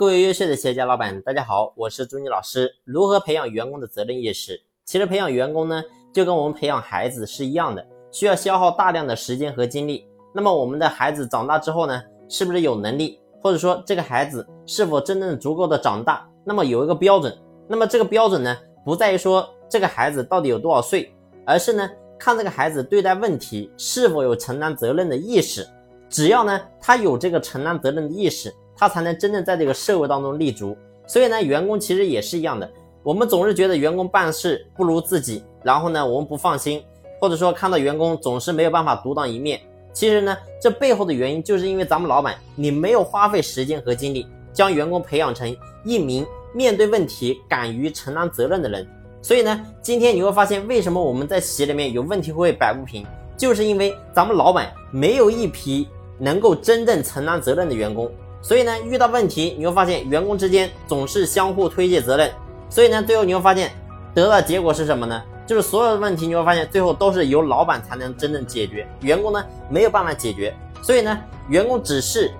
各位优秀的企业家老板，大家好，我是朱妮老师。如何培养员工的责任意识？其实培养员工呢，就跟我们培养孩子是一样的，需要消耗大量的时间和精力。那么我们的孩子长大之后呢，是不是有能力，或者说这个孩子是否真正足够的长大？那么有一个标准，那么这个标准呢，不在于说这个孩子到底有多少岁，而是呢，看这个孩子对待问题是否有承担责任的意识。只要呢，他有这个承担责任的意识，他才能真正在这个社会当中立足。所以呢，员工其实也是一样的。我们总是觉得员工办事不如自己，然后呢，我们不放心，或者说看到员工总是没有办法独当一面。其实呢，这背后的原因就是因为咱们老板你没有花费时间和精力，将员工培养成一名面对问题敢于承担责任的人。所以呢，今天你会发现，为什么我们在企业里面有问题会摆不平，就是因为咱们老板没有一批。能够真正承担责任的员工，所以呢，遇到问题你会发现员工之间总是相互推卸责任，所以呢，最后你会发现得到结果是什么呢？就是所有的问题你会发现最后都是由老板才能真正解决，员工呢没有办法解决，所以呢，员工只是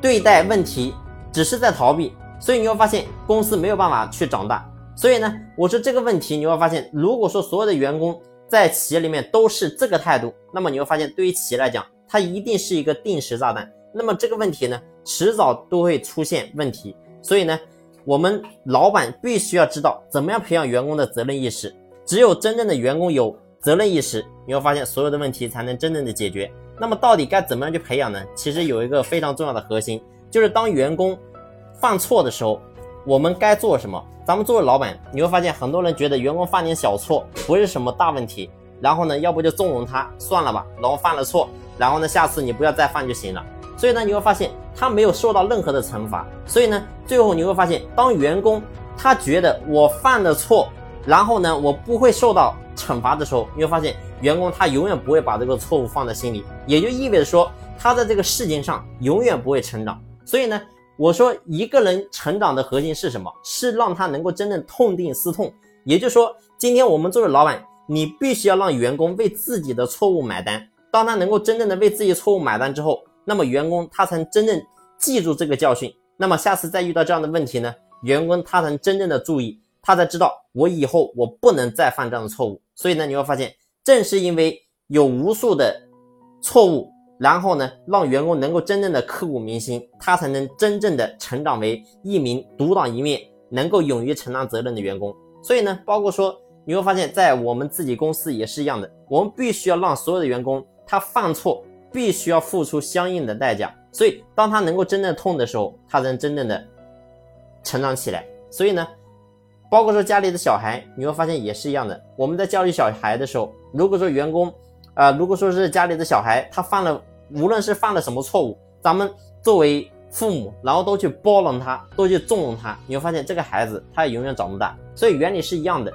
对待问题只是在逃避，所以你会发现公司没有办法去长大。所以呢，我说这个问题你会发现，如果说所有的员工在企业里面都是这个态度，那么你会发现对于企业来讲。它一定是一个定时炸弹，那么这个问题呢，迟早都会出现问题。所以呢，我们老板必须要知道怎么样培养员工的责任意识。只有真正的员工有责任意识，你会发现所有的问题才能真正的解决。那么到底该怎么样去培养呢？其实有一个非常重要的核心，就是当员工犯错的时候，我们该做什么？咱们作为老板，你会发现很多人觉得员工犯点小错不是什么大问题，然后呢，要不就纵容他算了吧，然后犯了错。然后呢，下次你不要再犯就行了。所以呢，你会发现他没有受到任何的惩罚。所以呢，最后你会发现，当员工他觉得我犯了错，然后呢，我不会受到惩罚的时候，你会发现员工他永远不会把这个错误放在心里，也就意味着说他在这个事情上永远不会成长。所以呢，我说一个人成长的核心是什么？是让他能够真正痛定思痛。也就是说，今天我们作为老板，你必须要让员工为自己的错误买单。当他能够真正的为自己错误买单之后，那么员工他才能真正记住这个教训。那么下次再遇到这样的问题呢，员工他才真正的注意，他才知道我以后我不能再犯这样的错误。所以呢，你会发现，正是因为有无数的错误，然后呢，让员工能够真正的刻骨铭心，他才能真正的成长为一名独当一面、能够勇于承担责任的员工。所以呢，包括说你会发现在我们自己公司也是一样的，我们必须要让所有的员工。他犯错必须要付出相应的代价，所以当他能够真正痛的时候，他才能真正的成长起来。所以呢，包括说家里的小孩，你会发现也是一样的。我们在教育小孩的时候，如果说员工，啊，如果说是家里的小孩，他犯了，无论是犯了什么错误，咱们作为父母，然后都去包容他，都去纵容他，你会发现这个孩子他也永远长不大。所以原理是一样的，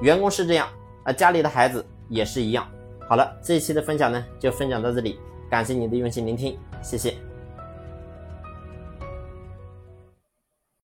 员工是这样，啊，家里的孩子也是一样。好了，这一期的分享呢，就分享到这里，感谢你的用心聆听，谢谢。